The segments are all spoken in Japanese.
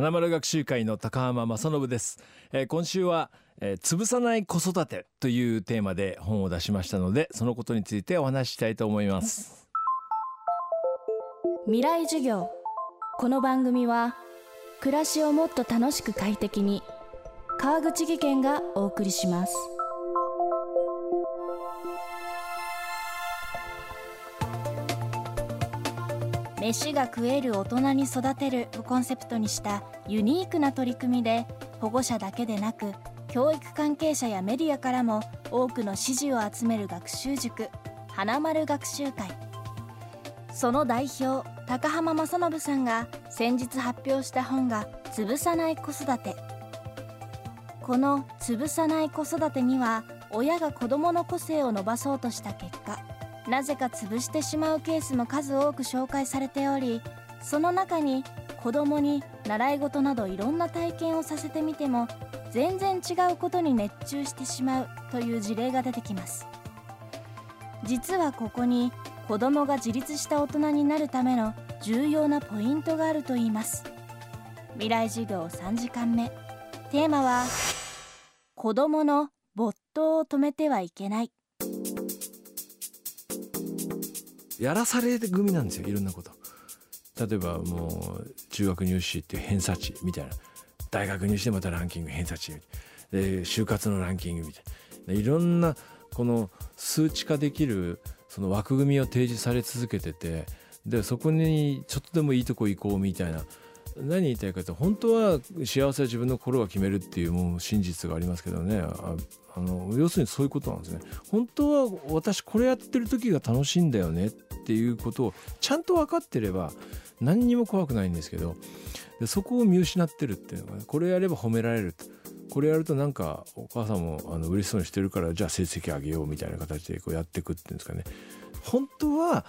花丸学習会の高浜正信です、えー今週は、えー潰さない子育てというテーマで本を出しましたのでそのことについてお話ししたいと思います。未来授業。この番組は暮らしをもっと楽しく快適に川口義賢がお送りします。飯が食える大人に育てるをコンセプトにしたユニークな取り組みで保護者だけでなく教育関係者やメディアからも多くの支持を集める学習塾花丸学習会。その代表高浜正信さんが先日発表した本が「潰さない子育て」この「潰さない子育て」には親が子どもの個性を伸ばそうとした結果なぜか潰してしまうケースも数多く紹介されておりその中に子どもに習い事などいろんな体験をさせてみても全然違うことに熱中してしまうという事例が出てきます。実はここに子供が自立した大人になるための重要なポイントがあるといいます。未来授業3時間目。テーマは子供の没頭を止めてはいけない。やらされ組なんですよいろんなこと。例えばもう中学入試っていう偏差値みたいな。大学入試でまたランキング偏差値で就活のランキングみたいな。いろんなこの数値化できるその枠組みを提示され続けててでそこにちょっとでもいいとこ行こうみたいな。何言いたいかと本当は幸せは自分の心が決めるっていうもう真実がありますけどね。ああの要するにそういうことなんですね。本当は私これやってる時が楽しいんだよねっていうことをちゃんと分かってれば何にも怖くないんですけどでそこを見失ってるっていうのがねこれやれば褒められるこれやるとなんかお母さんもあの嬉しそうにしてるからじゃあ成績上げようみたいな形でこうやっていくっていうんですかね。本当は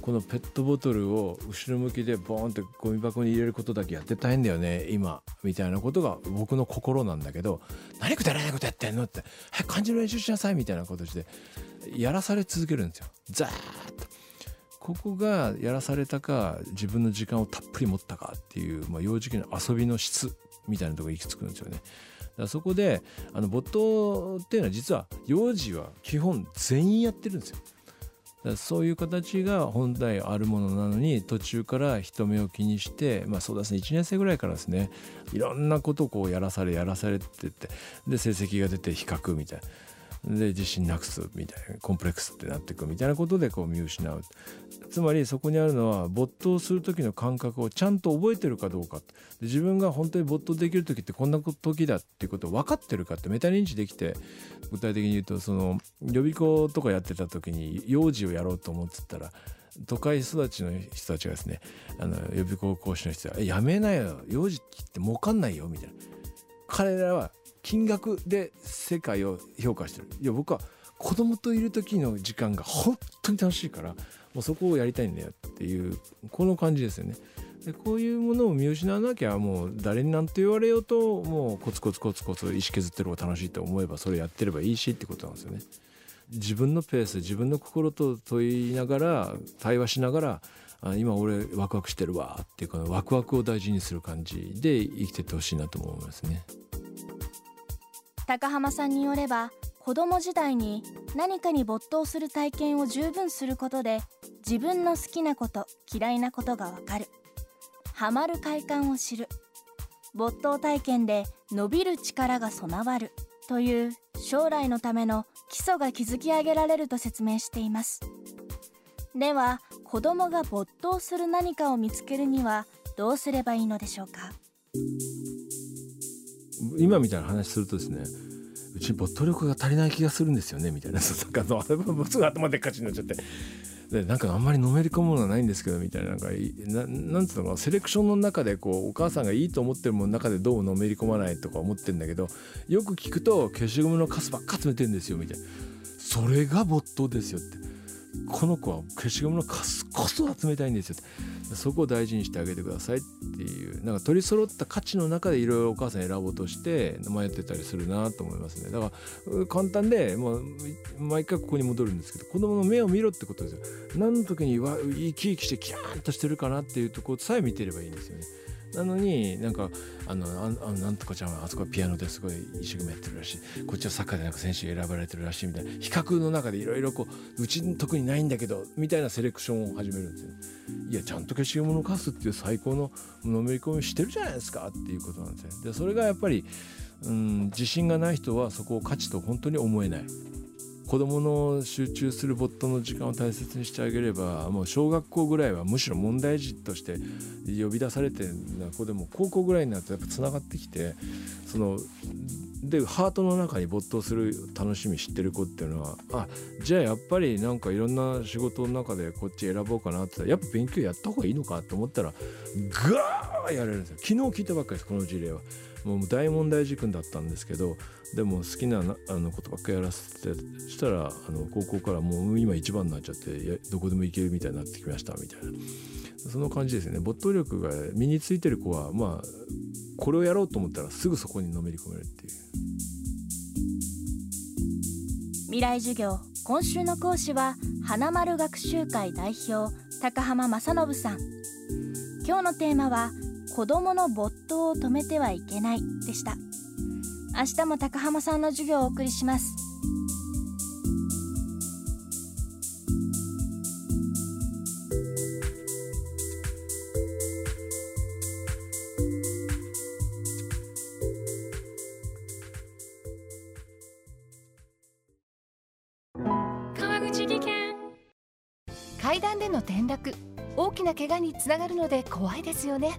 このペットボトルを後ろ向きでボーンってゴミ箱に入れることだけやって大変だよね今みたいなことが僕の心なんだけど何くだらないことやってんのって早く漢字の練習しなさいみたいな形でやらされ続けるんですよ。ザーッと。ここがやらされたか自分の時間をたっぷり持ったかっていう、まあ、幼児期の遊びの質みたいなところに行き着くんですよね。だからそこであの没頭っていうのは実は幼児は基本全員やってるんですよ。だからそういう形が本来あるものなのに途中から人目を気にしてまあそうですね1年生ぐらいからですねいろんなことをこうやらされやらされてってで成績が出て比較みたいな。で自信なくすみたいなコンプレックスってなっていくみたいなことでこう見失うつまりそこにあるのは没頭する時の感覚をちゃんと覚えてるかどうかで自分が本当に没頭できる時ってこんな時だっていうことを分かってるかってメタ認知できて具体的に言うとその予備校とかやってた時に幼児をやろうと思ってたら都会育ちの人たちがですねあの予備校講師の人は「やめなよ幼児って儲かんないよ」みたいな。彼らは金額で世界を評価してるいや僕は子供といる時の時間が本当に楽しいからもうそこをやりたいんだよっていうこの感じですよね。でこういうものを見失わなきゃもう誰に何と言われようともうコツコツコツコツ石削ってる方が楽しいと思えばそれやってればいいしってことなんですよね。自分のペース自分の心と問いながら対話しながらあ今俺ワクワクしてるわっていうこのワクワクを大事にする感じで生きてってほしいなと思いますね。高浜さんによれば子供時代に何かに没頭する体験を十分することで自分の好きなこと嫌いなことがわかる。ハマる快感を知る。没頭体験で伸びる力が備わる。という将来のための基礎が築き上げられると説明しています。では子供が没頭する何かを見つけるにはどうすればいいのでしょうか？今みたいな話するとですねうち没頭力が足りない気がするんですよねみたいな。そうなんかあのすぐ頭でっかちになっちゃって。でなんかあんまりのめり込むものはないんですけどみたいな。なんかいななんつうのかなセレクションの中でこうお母さんがいいと思ってるものの中でどうのめり込まないとか思ってるんだけどよく聞くと消しゴムのカスばっか集めてるんですよみたいな。それが没頭ですよってこの子は消しゴムのカスこそ集めたいんですよ。そこを大事にしてあげてくださいっていう。なんか取り揃った価値の中でいろいろお母さん選ぼうとして迷ってたりするなと思いますね。だから簡単でもう毎回ここに戻るんですけど子供の目を見ろってことですよ。何の時に生き生きしてキャーンとしてるかなっていうとこさえ見てればいいんですよね。なのになんかあのあなんとかちゃんはあそこはピアノですごい一生懸命やってるらしいこっちはサッカーでなんか選手選ばれてるらしいみたいな比較の中でいろいろこううち特にないんだけどみたいなセレクションを始めるんですよ。いやちゃんと消しゴムのカスっていう最高ののめり込みしてるじゃないですかっていうことなんですよ。でそれがやっぱりうん自信がない人はそこを価値と本当に思えない。子どもの集中する没頭の時間を大切にしてあげればもう小学校ぐらいはむしろ問題児として呼び出されてる子でも高校ぐらいになるとやっぱつながってきてそのでハートの中に没頭する楽しみ知ってる子っていうのはあじゃあやっぱりなんかいろんな仕事の中でこっち選ぼうかなってやっぱ勉強やった方がいいのかと思ったらガーやれるんですよ昨日聞いたばっかりですこの事例は。もう大問題軸だったんですけどでも好きなあのことばっかやらせてしたらあの高校からもう今一番になっちゃってどこでも行けるみたいになってきましたみたいな。その感じですね。没頭力が身についてる子はまあこれをやろうと思ったらすぐそこにのめり込めるっていう。未来授業今週の講師は花丸学習会代表高浜正信さん。今日のテーマは子供の没頭を止めてはいけないでした。明日も高浜さんの授業をお送りします。川口技研。階段での転落。大きな怪我につながるので怖いですよね